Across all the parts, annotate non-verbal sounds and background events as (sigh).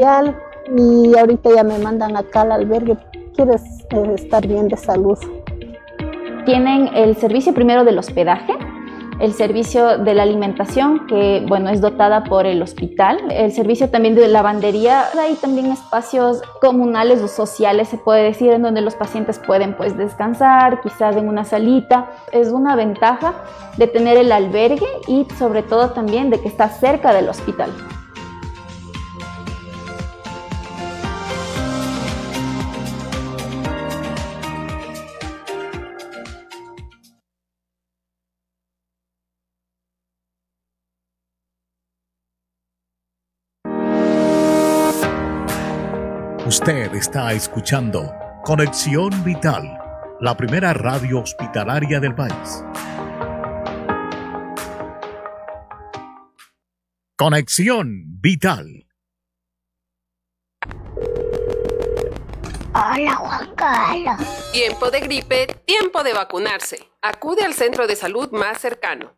y ahorita ya me mandan acá al albergue. Quieres eh, estar bien de salud. Tienen el servicio primero del hospedaje, el servicio de la alimentación, que bueno, es dotada por el hospital, el servicio también de lavandería, hay también espacios comunales o sociales, se puede decir, en donde los pacientes pueden pues descansar, quizás en una salita. Es una ventaja de tener el albergue y sobre todo también de que está cerca del hospital. Usted está escuchando Conexión Vital, la primera radio hospitalaria del país. Conexión Vital. Hola, Juan Carlos. Tiempo de gripe, tiempo de vacunarse. Acude al centro de salud más cercano.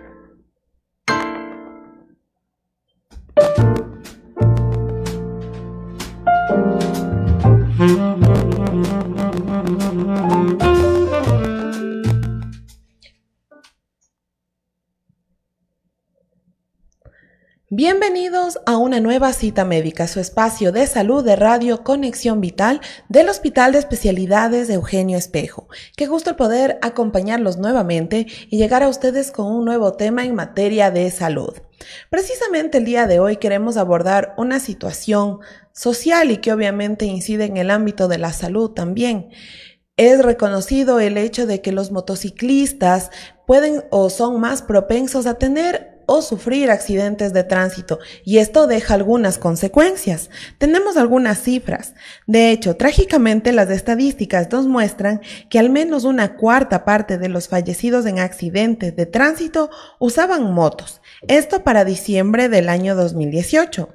Bienvenidos a una nueva cita médica, su espacio de salud de radio Conexión Vital del Hospital de Especialidades de Eugenio Espejo. Qué gusto el poder acompañarlos nuevamente y llegar a ustedes con un nuevo tema en materia de salud. Precisamente el día de hoy queremos abordar una situación social y que obviamente incide en el ámbito de la salud también. Es reconocido el hecho de que los motociclistas pueden o son más propensos a tener o sufrir accidentes de tránsito y esto deja algunas consecuencias. Tenemos algunas cifras. De hecho, trágicamente las estadísticas nos muestran que al menos una cuarta parte de los fallecidos en accidentes de tránsito usaban motos. Esto para diciembre del año 2018.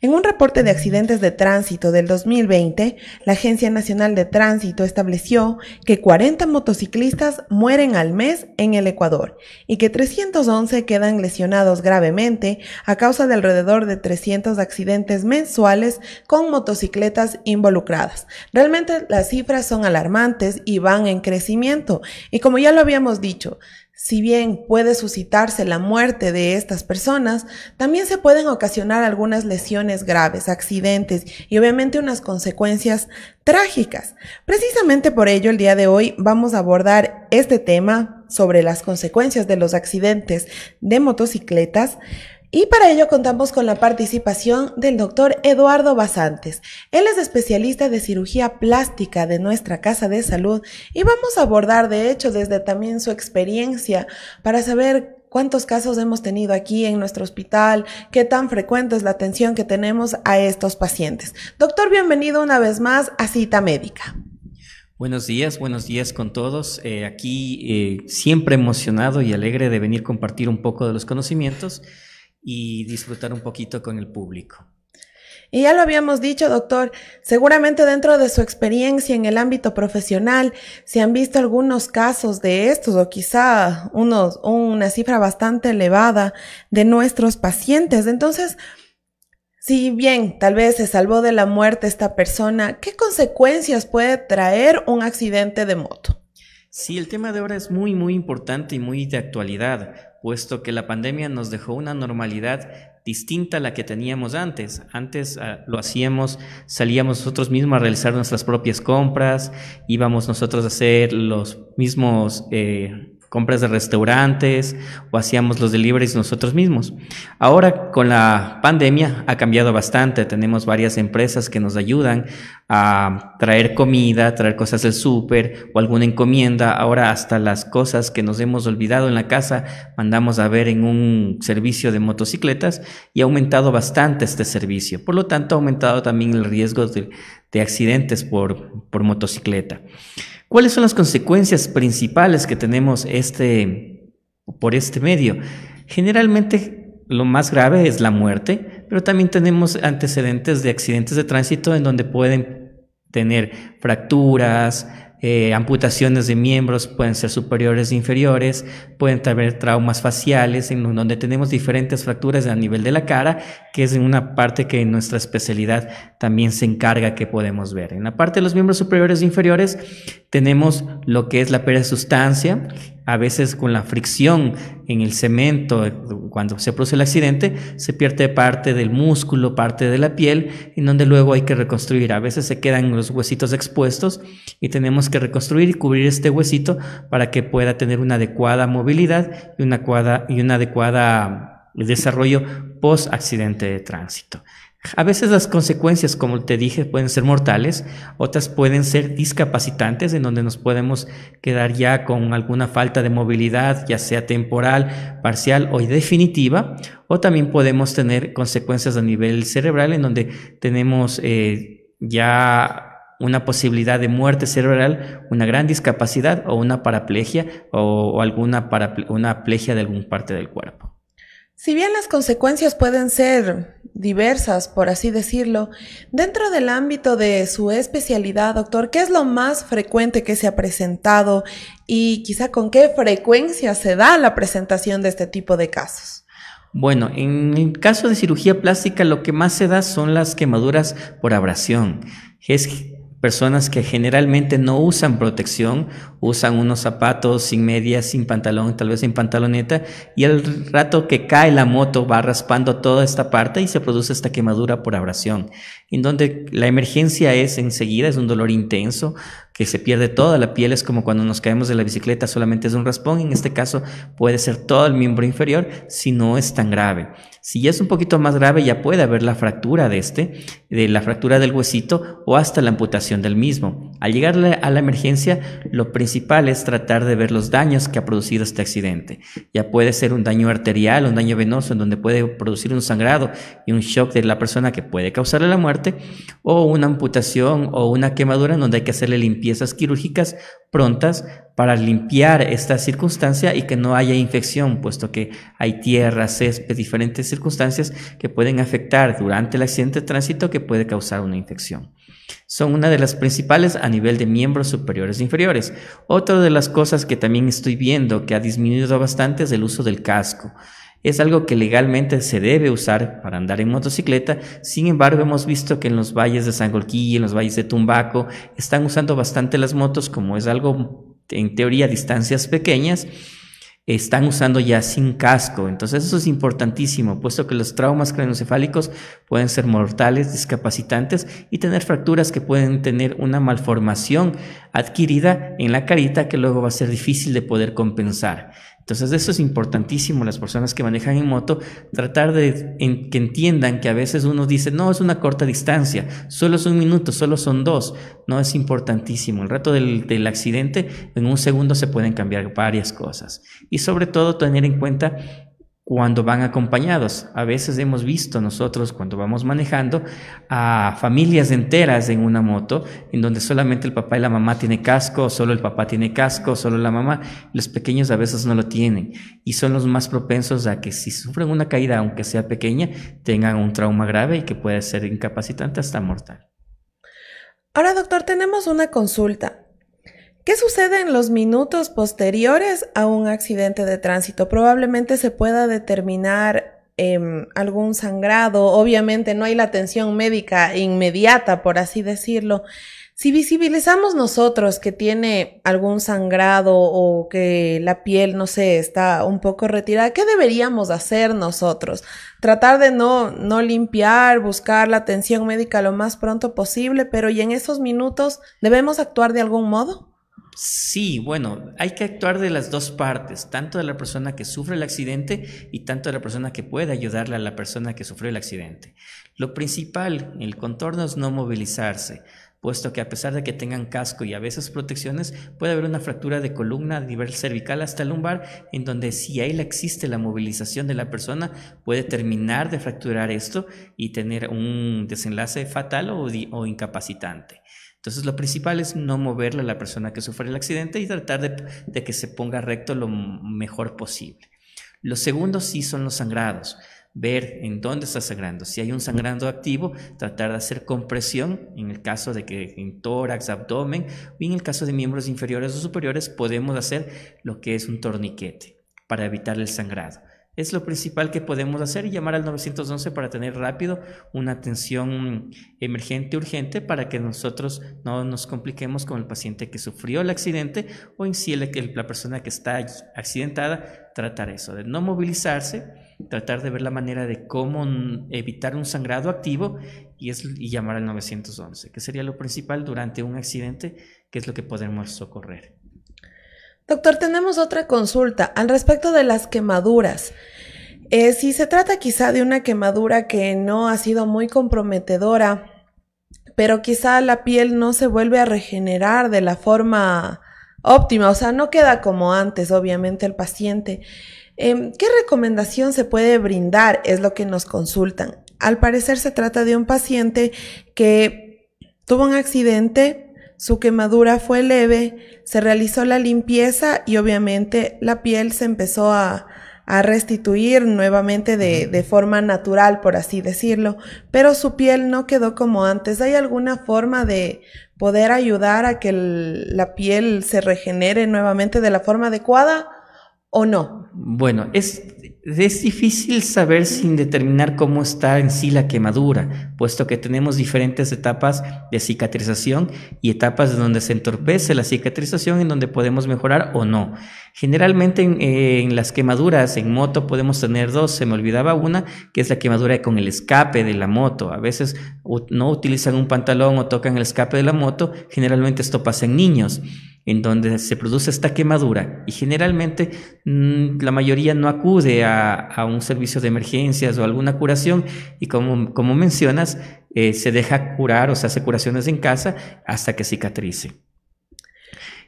En un reporte de accidentes de tránsito del 2020, la Agencia Nacional de Tránsito estableció que 40 motociclistas mueren al mes en el Ecuador y que 311 quedan lesionados gravemente a causa de alrededor de 300 accidentes mensuales con motocicletas involucradas. Realmente las cifras son alarmantes y van en crecimiento. Y como ya lo habíamos dicho, si bien puede suscitarse la muerte de estas personas, también se pueden ocasionar algunas lesiones graves, accidentes y obviamente unas consecuencias trágicas. Precisamente por ello, el día de hoy vamos a abordar este tema sobre las consecuencias de los accidentes de motocicletas y para ello contamos con la participación del doctor Eduardo Basantes. Él es especialista de cirugía plástica de nuestra Casa de Salud y vamos a abordar de hecho desde también su experiencia para saber cuántos casos hemos tenido aquí en nuestro hospital, qué tan frecuente es la atención que tenemos a estos pacientes. Doctor, bienvenido una vez más a Cita Médica. Buenos días, buenos días con todos. Eh, aquí eh, siempre emocionado y alegre de venir compartir un poco de los conocimientos y disfrutar un poquito con el público. Y ya lo habíamos dicho, doctor, seguramente dentro de su experiencia en el ámbito profesional se han visto algunos casos de estos o quizá unos, una cifra bastante elevada de nuestros pacientes. Entonces, si bien tal vez se salvó de la muerte esta persona, ¿qué consecuencias puede traer un accidente de moto? Sí, el tema de ahora es muy, muy importante y muy de actualidad puesto que la pandemia nos dejó una normalidad distinta a la que teníamos antes. Antes ah, lo hacíamos, salíamos nosotros mismos a realizar nuestras propias compras, íbamos nosotros a hacer los mismos... Eh, compras de restaurantes o hacíamos los deliveries nosotros mismos. Ahora con la pandemia ha cambiado bastante, tenemos varias empresas que nos ayudan a traer comida, traer cosas del súper o alguna encomienda. Ahora hasta las cosas que nos hemos olvidado en la casa mandamos a ver en un servicio de motocicletas y ha aumentado bastante este servicio. Por lo tanto, ha aumentado también el riesgo de, de accidentes por, por motocicleta. ¿Cuáles son las consecuencias principales que tenemos este, por este medio? Generalmente lo más grave es la muerte, pero también tenemos antecedentes de accidentes de tránsito en donde pueden tener fracturas, eh, amputaciones de miembros pueden ser superiores e inferiores, pueden tener traumas faciales, en donde tenemos diferentes fracturas a nivel de la cara, que es una parte que en nuestra especialidad también se encarga que podemos ver. En la parte de los miembros superiores e inferiores tenemos lo que es la pérdida de sustancia, a veces con la fricción en el cemento, cuando se produce el accidente, se pierde parte del músculo, parte de la piel, en donde luego hay que reconstruir. A veces se quedan los huesitos expuestos y tenemos que reconstruir y cubrir este huesito para que pueda tener una adecuada movilidad y una adecuada, y una adecuada desarrollo post accidente de tránsito. A veces las consecuencias, como te dije, pueden ser mortales, otras pueden ser discapacitantes, en donde nos podemos quedar ya con alguna falta de movilidad, ya sea temporal, parcial o definitiva, o también podemos tener consecuencias a nivel cerebral, en donde tenemos eh, ya una posibilidad de muerte cerebral, una gran discapacidad o una paraplegia o, alguna una plegia de alguna parte del cuerpo. Si bien las consecuencias pueden ser diversas, por así decirlo, dentro del ámbito de su especialidad, doctor, ¿qué es lo más frecuente que se ha presentado y quizá con qué frecuencia se da la presentación de este tipo de casos? Bueno, en el caso de cirugía plástica lo que más se da son las quemaduras por abrasión. Es personas que generalmente no usan protección, usan unos zapatos sin medias, sin pantalón, tal vez sin pantaloneta, y el rato que cae la moto va raspando toda esta parte y se produce esta quemadura por abrasión, en donde la emergencia es enseguida, es un dolor intenso, que se pierde toda la piel, es como cuando nos caemos de la bicicleta, solamente es un raspón, en este caso puede ser todo el miembro inferior si no es tan grave. Si ya es un poquito más grave, ya puede haber la fractura de este, de la fractura del huesito o hasta la amputación del mismo. Al llegar a la emergencia, lo principal es tratar de ver los daños que ha producido este accidente. Ya puede ser un daño arterial, un daño venoso en donde puede producir un sangrado y un shock de la persona que puede causarle la muerte, o una amputación o una quemadura en donde hay que hacerle limpiezas quirúrgicas prontas para limpiar esta circunstancia y que no haya infección, puesto que hay tierra, césped, diferentes circunstancias que pueden afectar durante el accidente de tránsito que puede causar una infección. Son una de las principales a nivel de miembros superiores e inferiores. Otra de las cosas que también estoy viendo que ha disminuido bastante es el uso del casco. Es algo que legalmente se debe usar para andar en motocicleta, sin embargo hemos visto que en los valles de Sangolquí, en los valles de Tumbaco, están usando bastante las motos como es algo en teoría distancias pequeñas, están usando ya sin casco. Entonces eso es importantísimo, puesto que los traumas craneoencefálicos pueden ser mortales, discapacitantes y tener fracturas que pueden tener una malformación adquirida en la carita que luego va a ser difícil de poder compensar. Entonces eso es importantísimo, las personas que manejan en moto, tratar de que entiendan que a veces uno dice, no, es una corta distancia, solo es un minuto, solo son dos, no es importantísimo. El rato del, del accidente, en un segundo se pueden cambiar varias cosas. Y sobre todo tener en cuenta cuando van acompañados. A veces hemos visto nosotros cuando vamos manejando a familias enteras en una moto, en donde solamente el papá y la mamá tienen casco, solo el papá tiene casco, solo la mamá. Los pequeños a veces no lo tienen y son los más propensos a que si sufren una caída, aunque sea pequeña, tengan un trauma grave y que puede ser incapacitante hasta mortal. Ahora, doctor, tenemos una consulta. ¿Qué sucede en los minutos posteriores a un accidente de tránsito? Probablemente se pueda determinar em, algún sangrado. Obviamente no hay la atención médica inmediata, por así decirlo. Si visibilizamos nosotros que tiene algún sangrado o que la piel, no sé, está un poco retirada, ¿qué deberíamos hacer nosotros? Tratar de no, no limpiar, buscar la atención médica lo más pronto posible, pero ¿y en esos minutos debemos actuar de algún modo? Sí, bueno, hay que actuar de las dos partes, tanto de la persona que sufre el accidente y tanto de la persona que puede ayudarle a la persona que sufrió el accidente. Lo principal en el contorno es no movilizarse, puesto que a pesar de que tengan casco y a veces protecciones, puede haber una fractura de columna a nivel cervical hasta lumbar, en donde si ahí existe la movilización de la persona, puede terminar de fracturar esto y tener un desenlace fatal o, o incapacitante. Entonces lo principal es no moverle a la persona que sufre el accidente y tratar de, que se ponga recto lo mejor posible. Lo segundo sí son los sangrados ver en dónde está sangrando. Si hay un sangrando activo, tratar de hacer compresión en el caso de que en tórax, abdomen, y en el caso de miembros inferiores o superiores, podemos hacer lo que es un torniquete para evitar el sangrado. Es lo principal que podemos hacer y llamar al 911 para tener rápido una atención emergente urgente para que nosotros no nos compliquemos con el paciente que sufrió el accidente o en sí la persona que está accidentada, tratar eso, de no movilizarse, tratar de ver la manera de cómo evitar un sangrado activo y, es, y llamar al 911, que sería lo principal durante un accidente, que es lo que podemos socorrer. Doctor, tenemos otra consulta al respecto de las quemaduras. Eh, si se trata quizá de una quemadura que no ha sido muy comprometedora, pero quizá la piel no se vuelve a regenerar de la forma óptima, o sea, no queda como antes, obviamente, el paciente. Em, ¿Qué recomendación se puede brindar? Es lo que nos consultan. Al parecer se trata de un paciente que tuvo un accidente, su quemadura fue leve, se realizó la limpieza y obviamente la piel se empezó a, restituir nuevamente de, de, forma natural, por así decirlo, pero su piel no quedó como antes. ¿Hay alguna forma de poder ayudar a que la piel se regenere nuevamente de la forma adecuada o no? Bueno, es es difícil saber sin determinar cómo está en sí la quemadura, puesto que tenemos diferentes etapas de cicatrización y etapas donde se entorpece la cicatrización en donde podemos mejorar o no. Generalmente en, las quemaduras en moto podemos tener dos, se me olvidaba una, que es la quemadura con el escape de la moto. A veces no utilizan un pantalón o tocan el escape de la moto, generalmente esto pasa en niños en donde se produce esta quemadura y generalmente mm, la mayoría no acude a, un servicio de emergencias o alguna curación y como, como mencionas, eh, se deja curar o se hace curaciones en casa hasta que cicatrice.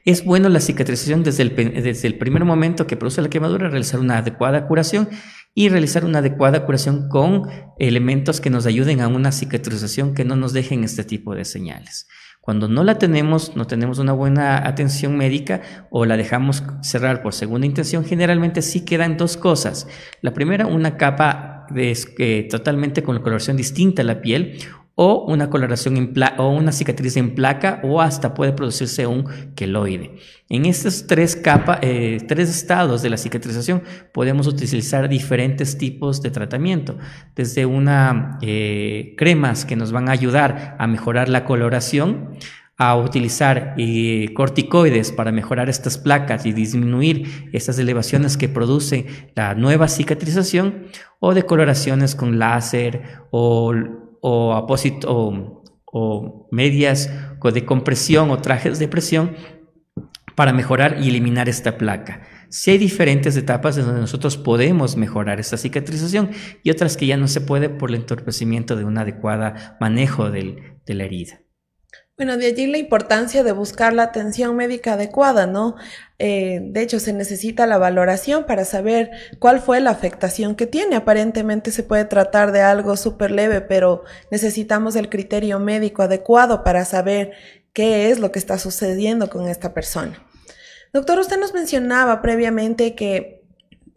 Es bueno la cicatrización desde el, desde el primer momento que produce la quemadura, realizar una adecuada curación y realizar una adecuada curación con elementos que nos ayuden a una cicatrización que no nos dejen este tipo de señales. Cuando no la tenemos, no tenemos una buena atención médica o la dejamos cerrar por segunda intención, generalmente sí quedan dos cosas. La primera, una capa de, totalmente con coloración distinta a la piel o una coloración en o una cicatriz en placa o hasta puede producirse un queloide. En estos tres capas, eh, tres estados de la cicatrización podemos utilizar diferentes tipos de tratamiento, desde una eh, cremas que nos van a ayudar a mejorar la coloración, a utilizar eh, corticoides para mejorar estas placas y disminuir estas elevaciones que produce la nueva cicatrización, o de coloraciones con láser o o, apósito, o, medias de compresión o trajes de presión para mejorar y eliminar esta placa. Si hay diferentes etapas en donde nosotros podemos mejorar esta cicatrización y otras que ya no se puede por el entorpecimiento de un adecuado manejo de la herida. Bueno, de allí la importancia de buscar la atención médica adecuada, ¿no? Eh, de hecho, se necesita la valoración para saber cuál fue la afectación que tiene. Aparentemente se puede tratar de algo súper leve, pero necesitamos el criterio médico adecuado para saber qué es lo que está sucediendo con esta persona. Doctor, usted nos mencionaba previamente que,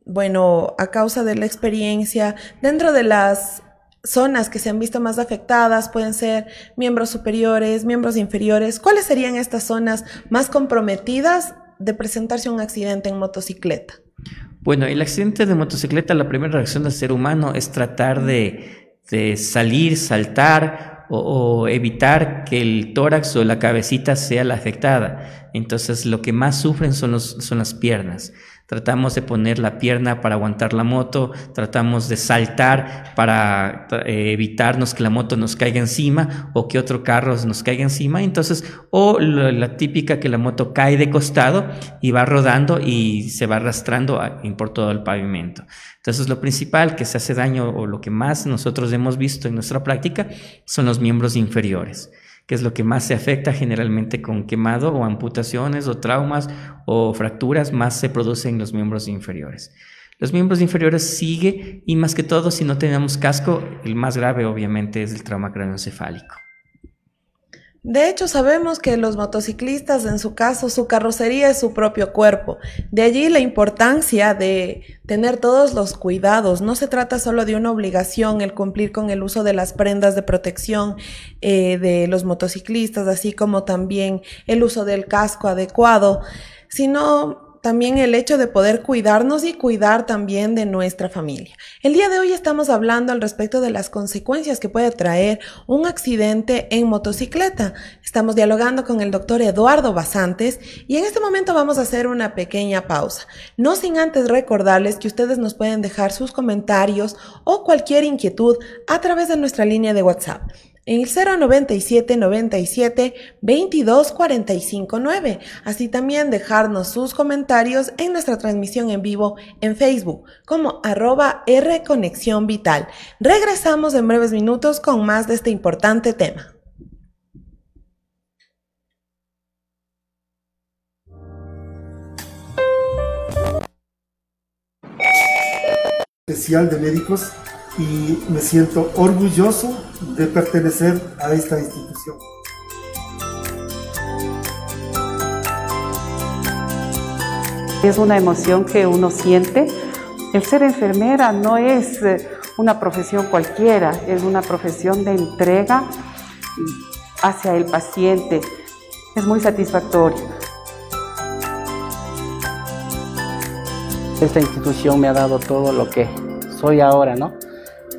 bueno, a causa de la experiencia, dentro de las zonas que se han visto más afectadas pueden ser miembros superiores, miembros inferiores. ¿Cuáles serían estas zonas más comprometidas de presentarse un accidente en motocicleta? Bueno, el accidente de motocicleta, la primera reacción del ser humano es tratar de, salir, saltar o, evitar que el tórax o la cabecita sea la afectada. Entonces, lo que más sufren son, son las piernas. Tratamos de poner la pierna para aguantar la moto, tratamos de saltar para eh, evitarnos que la moto nos caiga encima o que otro carro nos caiga encima. Entonces, o la, típica que la moto cae de costado y va rodando y se va arrastrando por todo el pavimento. Entonces, lo principal que se hace daño o lo que más nosotros hemos visto en nuestra práctica son los miembros inferiores que es lo que más se afecta generalmente con quemado o amputaciones o traumas o fracturas, más se producen en los miembros inferiores. Los miembros inferiores sigue y más que todo si no tenemos casco, el más grave obviamente es el trauma craneoencefálico. De hecho, sabemos que los motociclistas, en su caso, su carrocería es su propio cuerpo. De allí la importancia de tener todos los cuidados. No se trata solo de una obligación el cumplir con el uso de las prendas de protección eh, de los motociclistas, así como también el uso del casco adecuado, sino también el hecho de poder cuidarnos y cuidar también de nuestra familia. El día de hoy estamos hablando al respecto de las consecuencias que puede traer un accidente en motocicleta. Estamos dialogando con el doctor Eduardo Basantes y en este momento vamos a hacer una pequeña pausa. No sin antes recordarles que ustedes nos pueden dejar sus comentarios o cualquier inquietud a través de nuestra línea de WhatsApp en el 097 97 22 45 9. Así también dejarnos sus comentarios en nuestra transmisión en vivo en Facebook como arroba R Conexión Vital. Regresamos en breves minutos con más de este importante tema. Especial de médicos y me siento orgulloso de pertenecer a esta institución. Es una emoción que uno siente. El ser enfermera no es eh, una profesión cualquiera, es una profesión de entrega hacia el paciente. Es muy satisfactorio. Esta institución me ha dado todo lo que soy ahora, ¿no?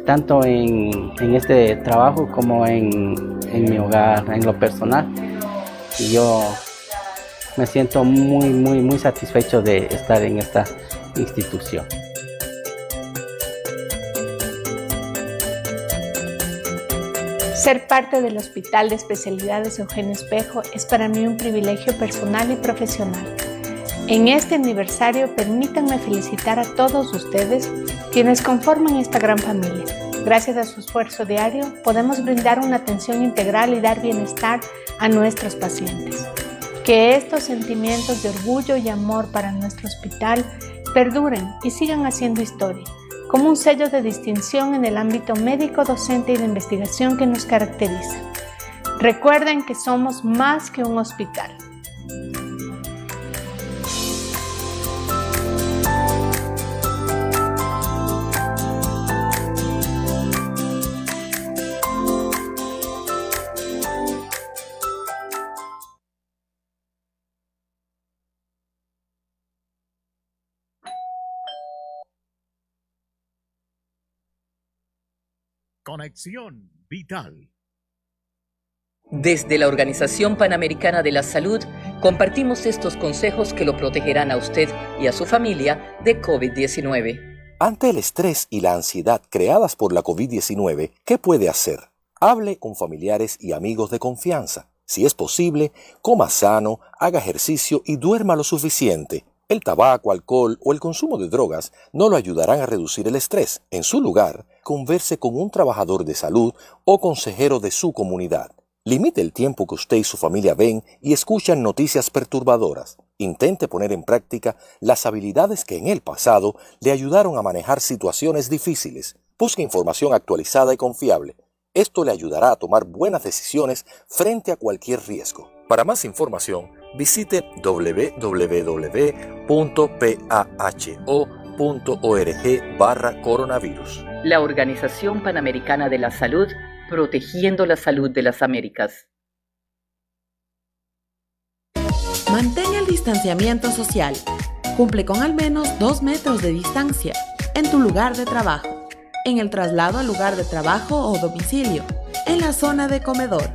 Tanto en, este trabajo como en, mi hogar, en lo personal. Y yo me siento muy, muy, muy satisfecho de estar en esta institución. Ser parte del Hospital de Especialidades Eugenio Espejo es para mí un privilegio personal y profesional. En este aniversario permítanme felicitar a todos ustedes quienes conforman esta gran familia. Gracias a su esfuerzo diario podemos brindar una atención integral y dar bienestar a nuestros pacientes. Que estos sentimientos de orgullo y amor para nuestro hospital perduren y sigan haciendo historia, como un sello de distinción en el ámbito médico, docente y de investigación que nos caracteriza. Recuerden que somos más que un hospital. Conexión Vital. Desde la Organización Panamericana de la Salud, compartimos estos consejos que lo protegerán a usted y a su familia de COVID-19. Ante el estrés y la ansiedad creadas por la COVID-19, ¿qué puede hacer? Hable con familiares y amigos de confianza. Si es posible, coma sano, haga ejercicio y duerma lo suficiente. El tabaco, alcohol o el consumo de drogas no lo ayudarán a reducir el estrés. En su lugar, converse con un trabajador de salud o consejero de su comunidad. Limite el tiempo que usted y su familia ven y escuchan noticias perturbadoras. Intente poner en práctica las habilidades que en el pasado le ayudaron a manejar situaciones difíciles. Busque información actualizada y confiable. Esto le ayudará a tomar buenas decisiones frente a cualquier riesgo. Para más información, visite www.paho.org barra coronavirus. La Organización Panamericana de la Salud, protegiendo la salud de las Américas. Mantén el distanciamiento social. Cumple con al menos dos metros de distancia en tu lugar de trabajo, en el traslado al lugar de trabajo o domicilio, en la zona de comedor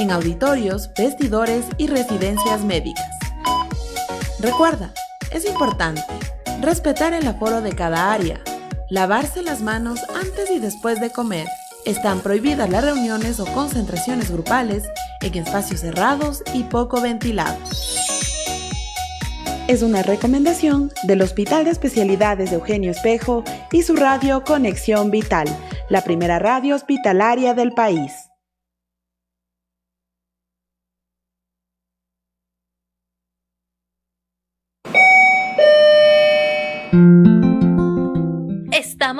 en auditorios, vestidores y residencias médicas. Recuerda, es importante, respetar el aforo de cada área, lavarse las manos antes y después de comer. Están prohibidas las reuniones o concentraciones grupales en espacios cerrados y poco ventilados. Es una recomendación del Hospital de Especialidades de Eugenio Espejo y su radio Conexión Vital, la primera radio hospitalaria del país.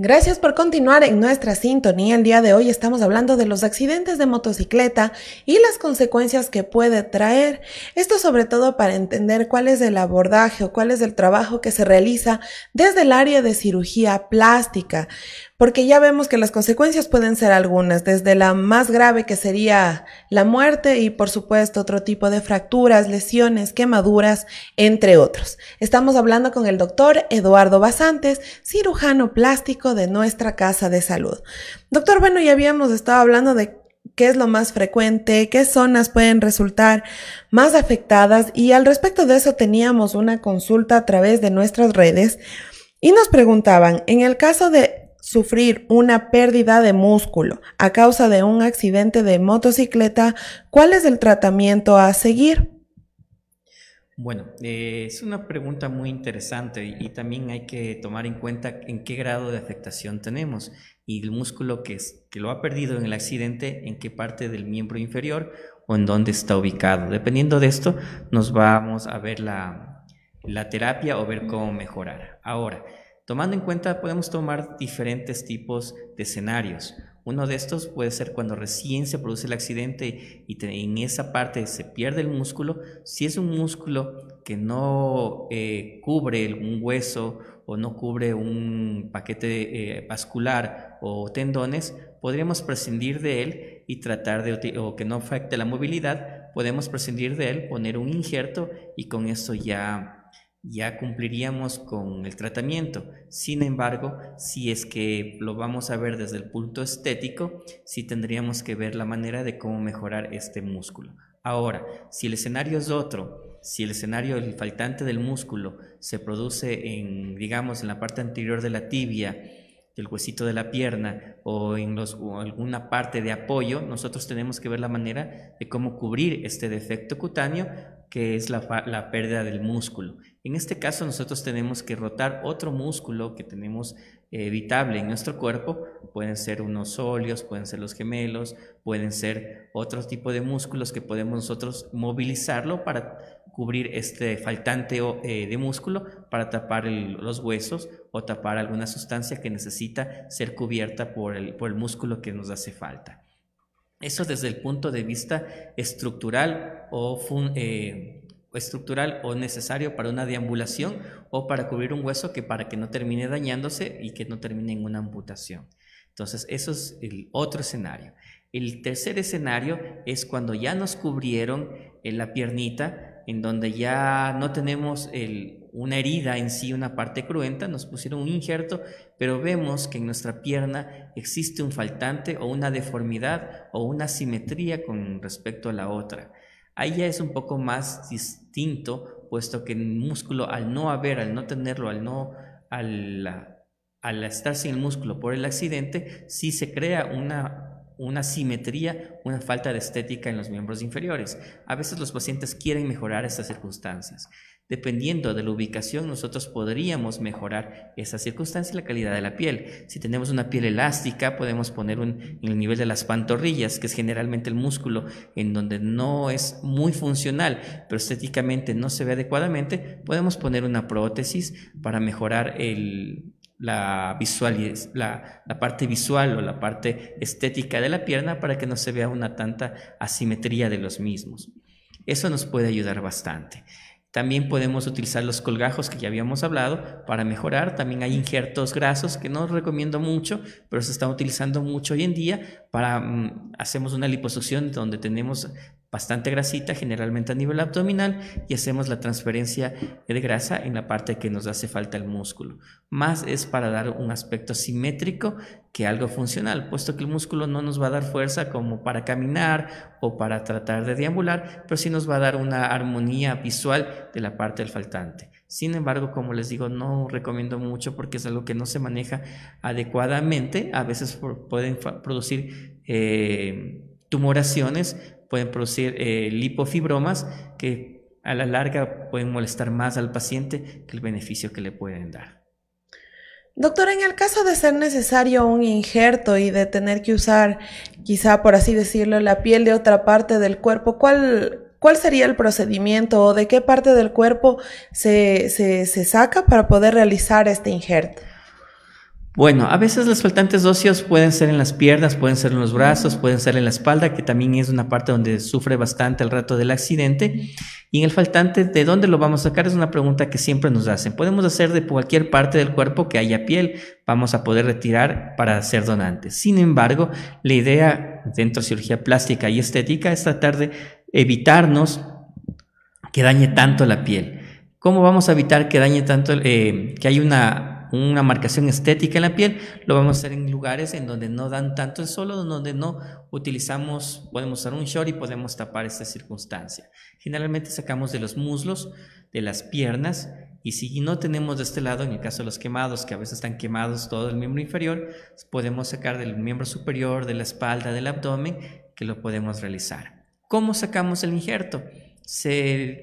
Gracias por continuar en nuestra sintonía. El día de hoy estamos hablando de los accidentes de motocicleta y las consecuencias que puede traer. Esto sobre todo para entender cuál es el abordaje o cuál es el trabajo que se realiza desde el área de cirugía plástica porque ya vemos que las consecuencias pueden ser algunas, desde la más grave que sería la muerte y por supuesto otro tipo de fracturas, lesiones, quemaduras, entre otros. Estamos hablando con el doctor Eduardo Basantes, cirujano plástico de nuestra casa de salud. Doctor, bueno, ya habíamos estado hablando de qué es lo más frecuente, qué zonas pueden resultar más afectadas y al respecto de eso teníamos una consulta a través de nuestras redes y nos preguntaban, en el caso de sufrir una pérdida de músculo a causa de un accidente de motocicleta, ¿cuál es el tratamiento a seguir? Bueno, eh, es una pregunta muy interesante y, también hay que tomar en cuenta en qué grado de afectación tenemos y el músculo que, que lo ha perdido en el accidente, en qué parte del miembro inferior o en dónde está ubicado. Dependiendo de esto, nos vamos a ver la, la terapia o ver cómo mejorar. Ahora, Tomando en cuenta, podemos tomar diferentes tipos de escenarios. Uno de estos puede ser cuando recién se produce el accidente y en esa parte se pierde el músculo. Si es un músculo que no eh, cubre un hueso o no cubre un paquete eh, vascular o tendones, podríamos prescindir de él y tratar de, o que no afecte la movilidad, podemos prescindir de él, poner un injerto y con eso ya ya cumpliríamos con el tratamiento. Sin embargo, si es que lo vamos a ver desde el punto estético, sí tendríamos que ver la manera de cómo mejorar este músculo. Ahora, si el escenario es otro, si el escenario, el faltante del músculo se produce en, digamos, en la parte anterior de la tibia, del huesito de la pierna o en alguna parte de apoyo, nosotros tenemos que ver la manera de cómo cubrir este defecto cutáneo que es la pérdida del músculo. En este caso nosotros tenemos que rotar otro músculo que tenemos eh, evitable en nuestro cuerpo, pueden ser unos óleos, pueden ser los gemelos, pueden ser otro tipo de músculos que podemos nosotros movilizarlo para cubrir este faltante eh, de músculo, para tapar los huesos o tapar alguna sustancia que necesita ser cubierta por el, por el músculo que nos hace falta. Eso desde el punto de vista estructural o eh, estructural o necesario para una deambulación o para cubrir un hueso que para que no termine dañándose y que no termine en una amputación. Entonces, eso es el otro escenario. El tercer escenario es cuando ya nos cubrieron en la piernita, en donde ya no tenemos una herida en sí, una parte cruenta, nos pusieron un injerto, pero vemos que en nuestra pierna existe un faltante o una deformidad o una simetría con respecto a la otra. Ahí ya es un poco más distinto, puesto que el músculo al no haber, al no tenerlo, al no, al, estar sin el músculo por el accidente, sí se crea una, una simetría, una falta de estética en los miembros inferiores. A veces los pacientes quieren mejorar estas circunstancias. Dependiendo de la ubicación, nosotros podríamos mejorar esa circunstancia y la calidad de la piel. Si tenemos una piel elástica, podemos poner un, en el nivel de las pantorrillas, que es generalmente el músculo en donde no es muy funcional, pero estéticamente no se ve adecuadamente, podemos poner una prótesis para mejorar la, visual, la, la, parte visual o la parte estética de la pierna para que no se vea una tanta asimetría de los mismos. Eso nos puede ayudar bastante. También podemos utilizar los colgajos que ya habíamos hablado para mejorar. También hay injertos grasos que no recomiendo mucho, pero se están utilizando mucho hoy en día para mm, hacemos una liposucción donde tenemos bastante grasita, generalmente a nivel abdominal, y hacemos la transferencia de grasa en la parte que nos hace falta el músculo. Más es para dar un aspecto simétrico que algo funcional, puesto que el músculo no nos va a dar fuerza como para caminar o para tratar de deambular, pero sí nos va a dar una armonía visual de la parte del faltante. Sin embargo, como les digo, no recomiendo mucho porque es algo que no se maneja adecuadamente. A veces pueden producir eh, tumoraciones pueden producir eh, lipofibromas que a la larga pueden molestar más al paciente que el beneficio que le pueden dar. Doctor, en el caso de ser necesario un injerto y de tener que usar, quizá por así decirlo, la piel de otra parte del cuerpo, ¿cuál, cuál sería el procedimiento o de qué parte del cuerpo se, se, se saca para poder realizar este injerto? Bueno, a veces los faltantes óseos pueden ser en las piernas, pueden ser en los brazos, pueden ser en la espalda, que también es una parte donde sufre bastante el rato del accidente. Y en el faltante, ¿de dónde lo vamos a sacar? Es una pregunta que siempre nos hacen. Podemos hacer de cualquier parte del cuerpo que haya piel, vamos a poder retirar para ser donantes. Sin embargo, la idea dentro de cirugía plástica y estética es tratar de evitarnos que dañe tanto la piel. ¿Cómo vamos a evitar que dañe tanto, eh, que hay una una marcación estética en la piel, lo vamos a hacer en lugares en donde no dan tanto el sol, donde no utilizamos, podemos usar un short y podemos tapar esta circunstancia. Generalmente sacamos de los muslos, de las piernas, y si no tenemos de este lado, en el caso de los quemados, que a veces están quemados todo el miembro inferior, podemos sacar del miembro superior, de la espalda, del abdomen, que lo podemos realizar. ¿Cómo sacamos el injerto?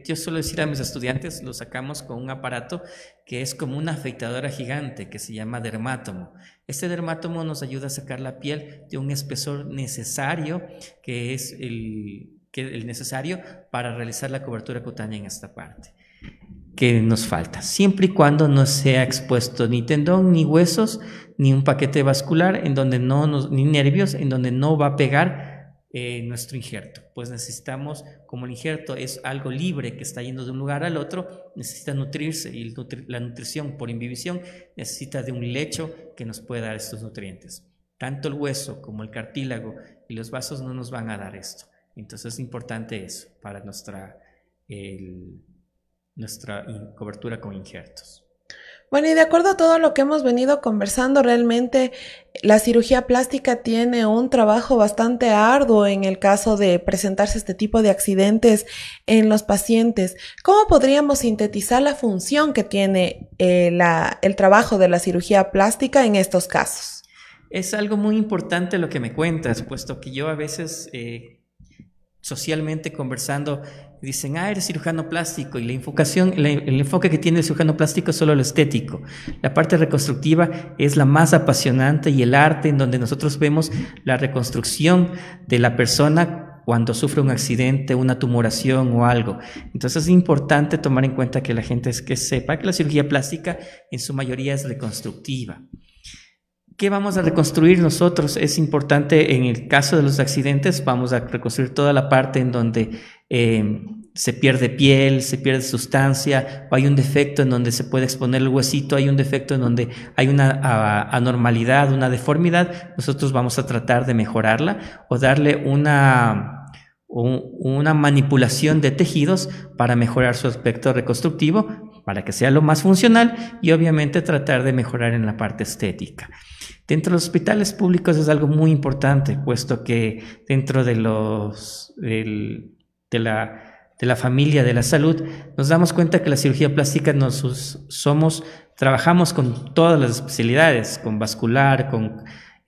Yo suelo decir a mis estudiantes, lo sacamos con un aparato que es como una afeitadora gigante que se llama dermátomo. Este dermátomo nos ayuda a sacar la piel de un espesor necesario, que es el, que, el necesario para realizar la cobertura cutánea en esta parte que nos falta, siempre y cuando no sea expuesto ni tendón, ni huesos, ni un paquete vascular, en donde no ni nervios, en donde no va a pegar eh, nuestro injerto. Pues necesitamos, como el injerto es algo libre que está yendo de un lugar al otro, necesita nutrirse y la nutrición por imbibición necesita de un lecho que nos pueda dar estos nutrientes. Tanto el hueso como el cartílago y los vasos no nos van a dar esto. Entonces es importante eso para nuestra, nuestra cobertura con injertos. Bueno, y de acuerdo a todo lo que hemos venido conversando, realmente la cirugía plástica tiene un trabajo bastante arduo en el caso de presentarse este tipo de accidentes en los pacientes. ¿Cómo podríamos sintetizar la función que tiene eh, el trabajo de la cirugía plástica en estos casos? Es algo muy importante lo que me cuentas, puesto que yo a veces eh, socialmente conversando dicen, ah, eres cirujano plástico y la enfocación, el enfoque que tiene el cirujano plástico es solo lo estético. La parte reconstructiva es la más apasionante y el arte en donde nosotros vemos la reconstrucción de la persona cuando sufre un accidente, una tumoración o algo. Entonces es importante tomar en cuenta que la gente es que sepa que la cirugía plástica en su mayoría es reconstructiva. ¿Qué vamos a reconstruir nosotros? Es importante en el caso de los accidentes, vamos a reconstruir toda la parte en donde eh, se pierde piel, se pierde sustancia, o hay un defecto en donde se puede exponer el huesito, hay un defecto en donde hay una anormalidad, una deformidad, nosotros vamos a tratar de mejorarla o darle una, una manipulación de tejidos para mejorar su aspecto reconstructivo, para que sea lo más funcional y obviamente tratar de mejorar en la parte estética. Dentro de los hospitales públicos es algo muy importante, puesto que dentro de los de, la, de la familia de la salud nos damos cuenta que la cirugía plástica somos trabajamos con todas las especialidades, con vascular, con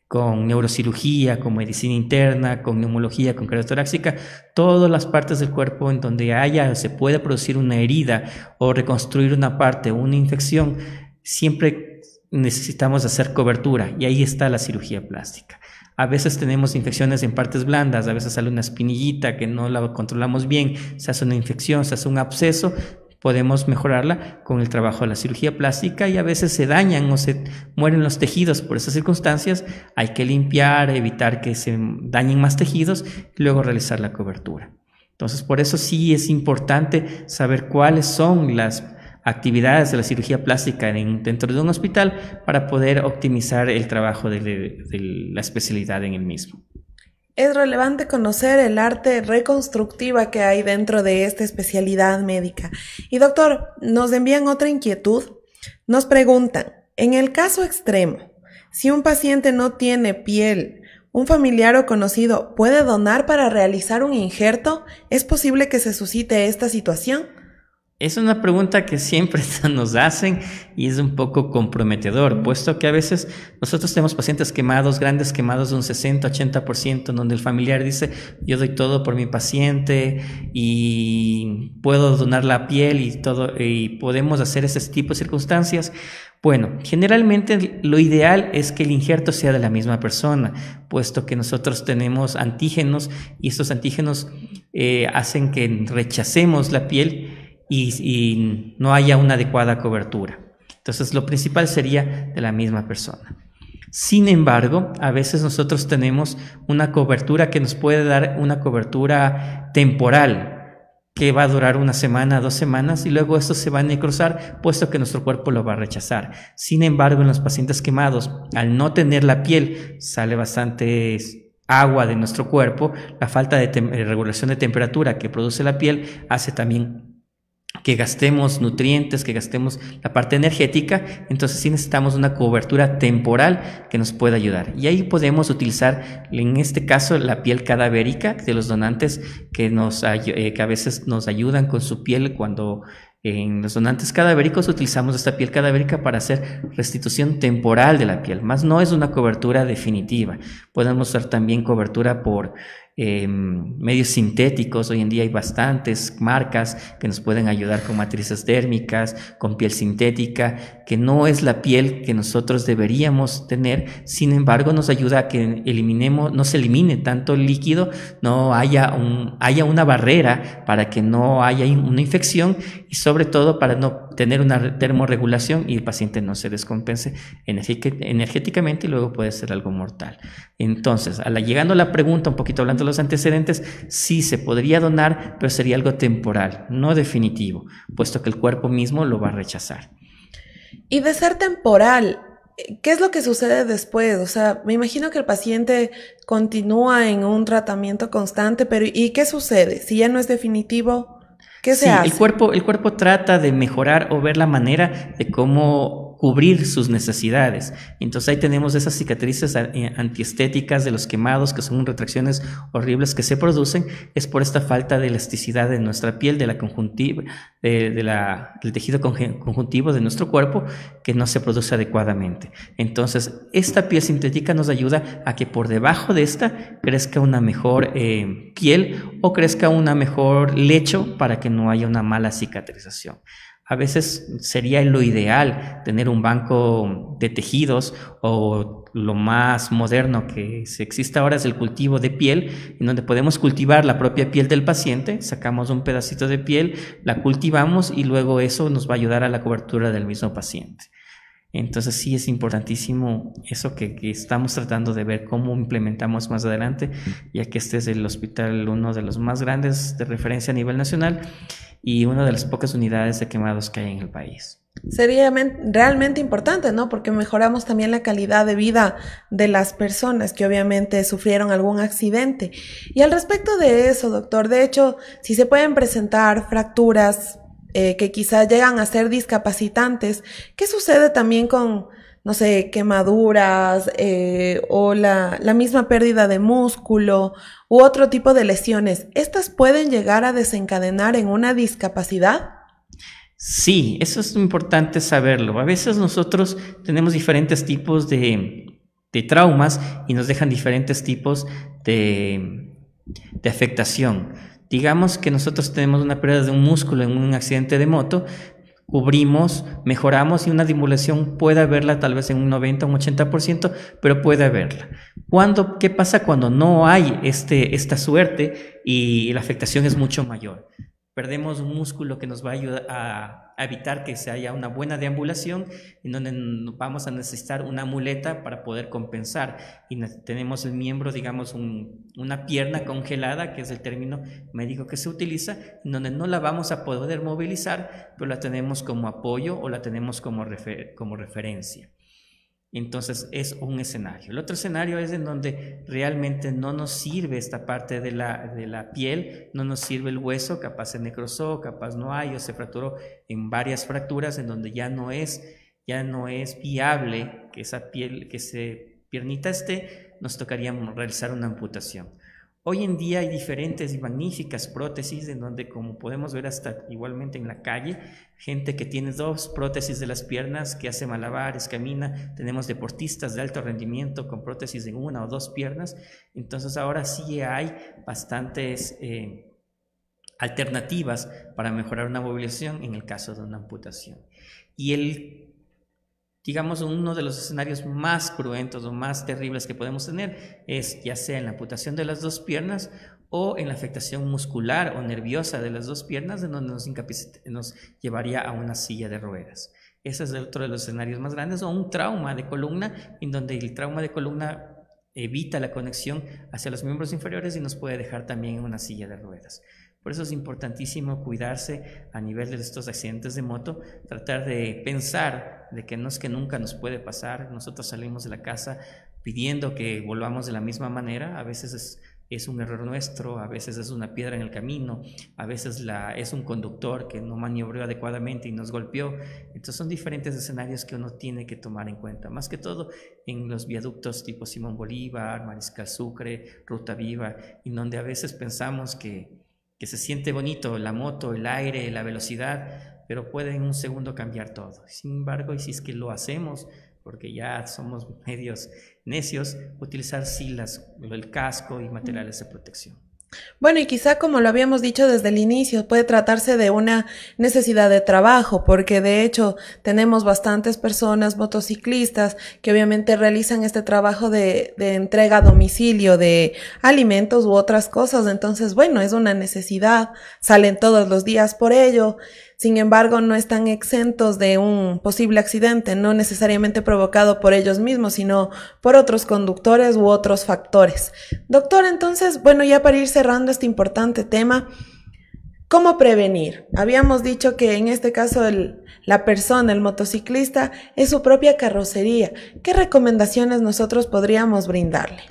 con neurocirugía, con medicina interna, con neumología, con cardiotoráxica, todas las partes del cuerpo en donde haya se puede producir una herida o reconstruir una parte una infección, siempre necesitamos hacer cobertura y ahí está la cirugía plástica. A veces tenemos infecciones en partes blandas, a veces sale una espinillita que no la controlamos bien, se hace una infección, se hace un absceso, podemos mejorarla con el trabajo de la cirugía plástica y a veces se dañan o se mueren los tejidos por esas circunstancias, hay que limpiar, evitar que se dañen más tejidos y luego realizar la cobertura. Entonces, por eso sí es importante saber cuáles son las actividades de la cirugía plástica dentro de un hospital para poder optimizar el trabajo de, la especialidad en el mismo. Es relevante conocer el arte reconstructiva que hay dentro de esta especialidad médica. Y doctor, nos envían otra inquietud. Nos preguntan, en el caso extremo, si un paciente no tiene piel, un familiar o conocido puede donar para realizar un injerto, ¿es posible que se suscite esta situación? Es una pregunta que siempre (laughs) nos hacen y es un poco comprometedor, puesto que a veces nosotros tenemos pacientes quemados, grandes quemados de un 60, 80%, donde el familiar dice, yo doy todo por mi paciente y puedo donar la piel y todo, y podemos hacer ese tipo de circunstancias. Bueno, generalmente lo ideal es que el injerto sea de la misma persona, puesto que nosotros tenemos antígenos y estos antígenos eh, hacen que rechacemos la piel y, no haya una adecuada cobertura. Entonces, lo principal sería de la misma persona. Sin embargo, a veces nosotros tenemos una cobertura que nos puede dar una cobertura temporal, que va a durar una semana, dos semanas, y luego esto se va a necrosar, puesto que nuestro cuerpo lo va a rechazar. Sin embargo, en los pacientes quemados, al no tener la piel, sale bastante agua de nuestro cuerpo, la falta de eh, regulación de temperatura que produce la piel hace también que gastemos nutrientes, que gastemos la parte energética, entonces sí necesitamos una cobertura temporal que nos pueda ayudar. Y ahí podemos utilizar, en este caso, la piel cadavérica de los donantes que, nos, eh, que a veces nos ayudan con su piel cuando en los donantes cadavéricos utilizamos esta piel cadavérica para hacer restitución temporal de la piel, más no es una cobertura definitiva. Podemos usar también cobertura por Em, medios sintéticos. Hoy en día hay bastantes marcas que nos pueden ayudar con matrices térmicas, con piel sintética, que no es la piel que nosotros deberíamos tener. Sin embargo, nos ayuda a que eliminemos, no se elimine tanto el líquido, no haya, un, haya una barrera para que no haya una infección y sobre todo para no tener una termorregulación y el paciente no se descompense energéticamente y luego puede ser algo mortal. Entonces, llegando a la pregunta, un poquito hablando los antecedentes, sí se podría donar, pero sería algo temporal, no definitivo, puesto que el cuerpo mismo lo va a rechazar. Y de ser temporal, ¿qué es lo que sucede después? O sea, me imagino que el paciente continúa en un tratamiento constante, pero ¿y qué sucede? Si ya no es definitivo, ¿Qué se hace? El cuerpo, el cuerpo trata de mejorar o ver la manera de cómo cubrir sus necesidades. Entonces ahí tenemos esas cicatrices eh, antiestéticas de los quemados, que son retracciones horribles que se producen, es por esta falta de elasticidad de nuestra piel, de la conjuntiva, de, la, del tejido conjuntivo de nuestro cuerpo, que no se produce adecuadamente. Entonces, esta piel sintética nos ayuda a que por debajo de esta crezca una mejor eh, piel o crezca una mejor lecho para que no haya una mala cicatrización. A veces sería lo ideal tener un banco de tejidos o lo más moderno que existe ahora es el cultivo de piel, en donde podemos cultivar la propia piel del paciente, sacamos un pedacito de piel, la cultivamos y luego eso nos va a ayudar a la cobertura del mismo paciente. Entonces sí es importantísimo eso que, que, estamos tratando de ver cómo implementamos más adelante, ya que este es el hospital uno de los más grandes de referencia a nivel nacional y una de las pocas unidades de quemados que hay en el país. Sería realmente importante, ¿no? Porque mejoramos también la calidad de vida de las personas que obviamente sufrieron algún accidente. Y al respecto de eso, doctor, de hecho, si se pueden presentar fracturas eh, que quizás llegan a ser discapacitantes, ¿qué sucede también con no sé, quemaduras eh, o la, la misma pérdida de músculo u otro tipo de lesiones, ¿estas pueden llegar a desencadenar en una discapacidad? Sí, eso es importante saberlo. A veces nosotros tenemos diferentes tipos de, de traumas y nos dejan diferentes tipos de, de afectación. Digamos que nosotros tenemos una pérdida de un músculo en un accidente de moto, cubrimos, mejoramos y una dimulación puede haberla tal vez en un 90 o un 80%, pero puede haberla. ¿Cuándo, ¿Qué pasa cuando no hay este, esta suerte y la afectación es mucho mayor? Perdemos un músculo que nos va a ayudar a, evitar que se haya una buena deambulación, en donde vamos a necesitar una muleta para poder compensar. Y tenemos el miembro, digamos, una pierna congelada, que es el término médico que se utiliza, en donde no la vamos a poder movilizar, pero la tenemos como apoyo o la tenemos como, como referencia. Entonces es un escenario. El otro escenario es en donde realmente no nos sirve esta parte de la, de la piel, no nos sirve el hueso, capaz se necrosó, capaz no hay o se fracturó en varias fracturas en donde ya no es, ya no es viable que esa piel, que se piernita esté, nos tocaría realizar una amputación. Hoy en día hay diferentes y magníficas prótesis en donde, como podemos ver hasta igualmente en la calle, gente que tiene dos prótesis de las piernas, que hace malabares, camina, tenemos deportistas de alto rendimiento con prótesis en una o dos piernas, entonces ahora sí hay bastantes eh, alternativas para mejorar una movilización en el caso de una amputación. Y el digamos, uno de los escenarios más cruentos o más terribles que podemos tener es ya sea en la amputación de las dos piernas o en la afectación muscular o nerviosa de las dos piernas, en donde nos, nos llevaría a una silla de ruedas. Ese es otro de los escenarios más grandes, o un trauma de columna, en donde el trauma de columna evita la conexión hacia los miembros inferiores y nos puede dejar también en una silla de ruedas. Por eso es importantísimo cuidarse a nivel de estos accidentes de moto, tratar de pensar de que no es que nunca nos puede pasar, nosotros salimos de la casa pidiendo que volvamos de la misma manera, a veces es, un error nuestro, a veces es una piedra en el camino, a veces la, es un conductor que no maniobró adecuadamente y nos golpeó. Entonces son diferentes escenarios que uno tiene que tomar en cuenta, más que todo en los viaductos tipo Simón Bolívar, Mariscal Sucre, Ruta Viva, y donde a veces pensamos que que se siente bonito, la moto, el aire, la velocidad, pero puede en un segundo cambiar todo. Sin embargo, y si es que lo hacemos, porque ya somos (laughs) medios necios, utilizar sí las, el casco y materiales de protección. Bueno, y quizá como lo habíamos dicho desde el inicio, puede tratarse de una necesidad de trabajo, porque de hecho tenemos bastantes personas motociclistas que obviamente realizan este trabajo de, de entrega a domicilio de alimentos u otras cosas. Entonces, bueno, es una necesidad, salen todos los días por ello. Sin embargo, no están exentos de un posible accidente, no necesariamente provocado por ellos mismos, sino por otros conductores u otros factores. Doctor, entonces, bueno, ya para ir cerrando este importante tema, ¿Cómo prevenir? Habíamos dicho que en este caso la persona, el motociclista, es su propia carrocería. ¿Qué recomendaciones nosotros podríamos brindarle?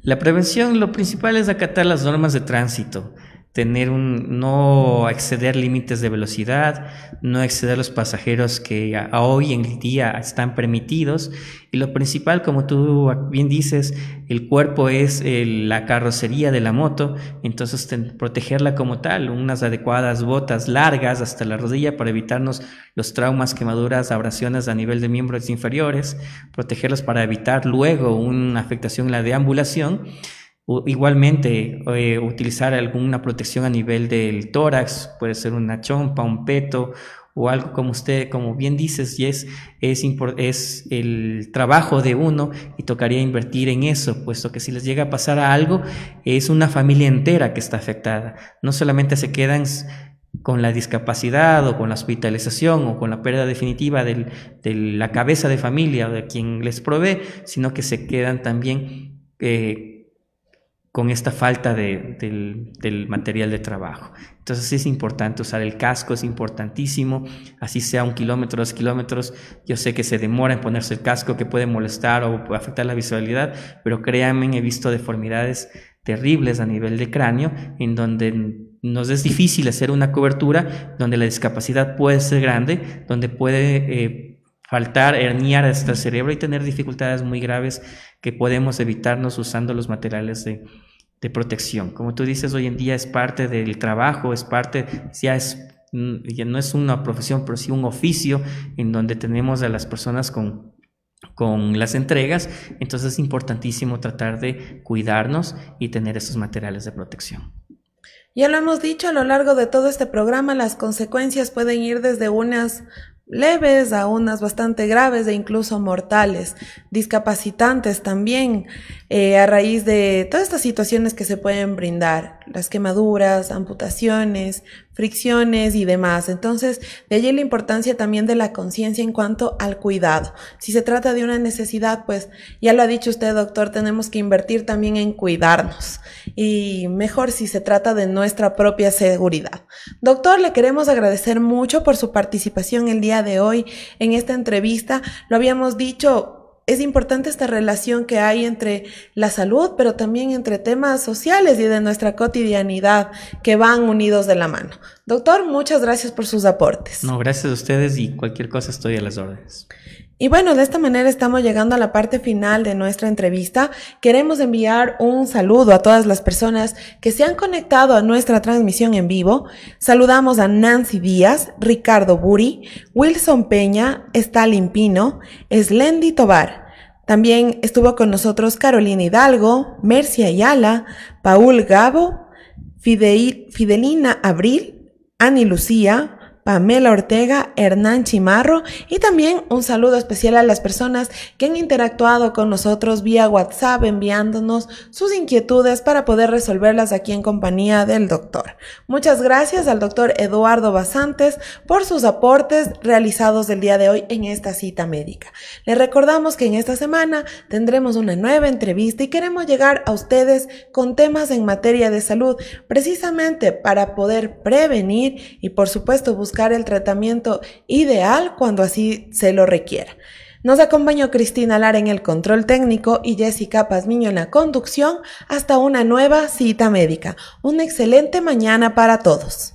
La prevención, lo principal es acatar las normas de tránsito tener un, no exceder límites de velocidad, no exceder los pasajeros que hoy en día están permitidos. Y lo principal, como tú bien dices, el cuerpo es la carrocería de la moto, entonces protegerla como tal, unas adecuadas botas largas hasta la rodilla para evitarnos los traumas, quemaduras, abrasiones a nivel de miembros inferiores, protegerlos para evitar luego una afectación en la deambulación Igualmente, eh, utilizar alguna protección a nivel del tórax, puede ser una chompa, un peto o algo como usted, como bien dices, y es, es, es el trabajo de uno y tocaría invertir en eso, puesto que si les llega a pasar algo, es una familia entera que está afectada. No solamente se quedan con la discapacidad o con la hospitalización o con la pérdida definitiva de la cabeza de familia o de quien les provee, sino que se quedan también eh, con esta falta de, del, material de trabajo. Entonces es importante usar el casco, es importantísimo, así sea un kilómetro, dos kilómetros, yo sé que se demora en ponerse el casco, que puede molestar o afectar la visualidad, pero créanme, he visto deformidades terribles a nivel de cráneo, en donde nos es difícil hacer una cobertura, donde la discapacidad puede ser grande, donde puede... Eh, faltar, herniar hasta el cerebro y tener dificultades muy graves que podemos evitarnos usando los materiales de, protección. Como tú dices, hoy en día es parte del trabajo, es parte, ya es mm, no es una profesión, pero sí un oficio en donde tenemos a las personas con, con las entregas, entonces es importantísimo tratar de cuidarnos y tener esos materiales de protección. Ya lo hemos dicho a lo largo de todo este programa, las consecuencias pueden ir desde unas leves a unas bastante graves e incluso mortales, discapacitantes también, eh, a raíz de todas estas situaciones que se pueden brindar, las quemaduras, amputaciones, fricciones y demás. Entonces, de allí la importancia también de la conciencia en cuanto al cuidado. Si se trata de una necesidad, pues ya lo ha dicho usted, doctor, tenemos que invertir también en cuidarnos y mejor si se trata de nuestra propia seguridad. Doctor, le queremos agradecer mucho por su participación el día de hoy en esta entrevista. Lo habíamos dicho, es importante esta relación que hay entre la salud, pero también entre temas sociales y de nuestra cotidianidad que van unidos de la mano. Doctor, muchas gracias por sus aportes. No, gracias a ustedes y cualquier cosa estoy a las órdenes. Y bueno, de esta manera estamos llegando a la parte final de nuestra entrevista. Queremos enviar un saludo a todas las personas que se han conectado a nuestra transmisión en vivo. Saludamos a Nancy Díaz, Ricardo Buri, Wilson Peña, Stalin Pino, Slendy Tobar. También estuvo con nosotros Carolina Hidalgo, Mercia Ayala, Paul Gabo, Fidelina Abril, Ani Lucía, Pamela Ortega, Hernán Chimarro y también un saludo especial a las personas que han interactuado con nosotros vía WhatsApp enviándonos sus inquietudes para poder resolverlas aquí en compañía del doctor. Muchas gracias al doctor Eduardo Basantes por sus aportes realizados el día de hoy en esta cita médica. Les recordamos que en esta semana tendremos una nueva entrevista y queremos llegar a ustedes con temas en materia de salud precisamente para poder prevenir y por supuesto buscar el tratamiento ideal cuando así se lo requiera. Nos acompañó Cristina Lara en el control técnico y Jessica Pazmiño en la conducción hasta una nueva cita médica. Una excelente mañana para todos.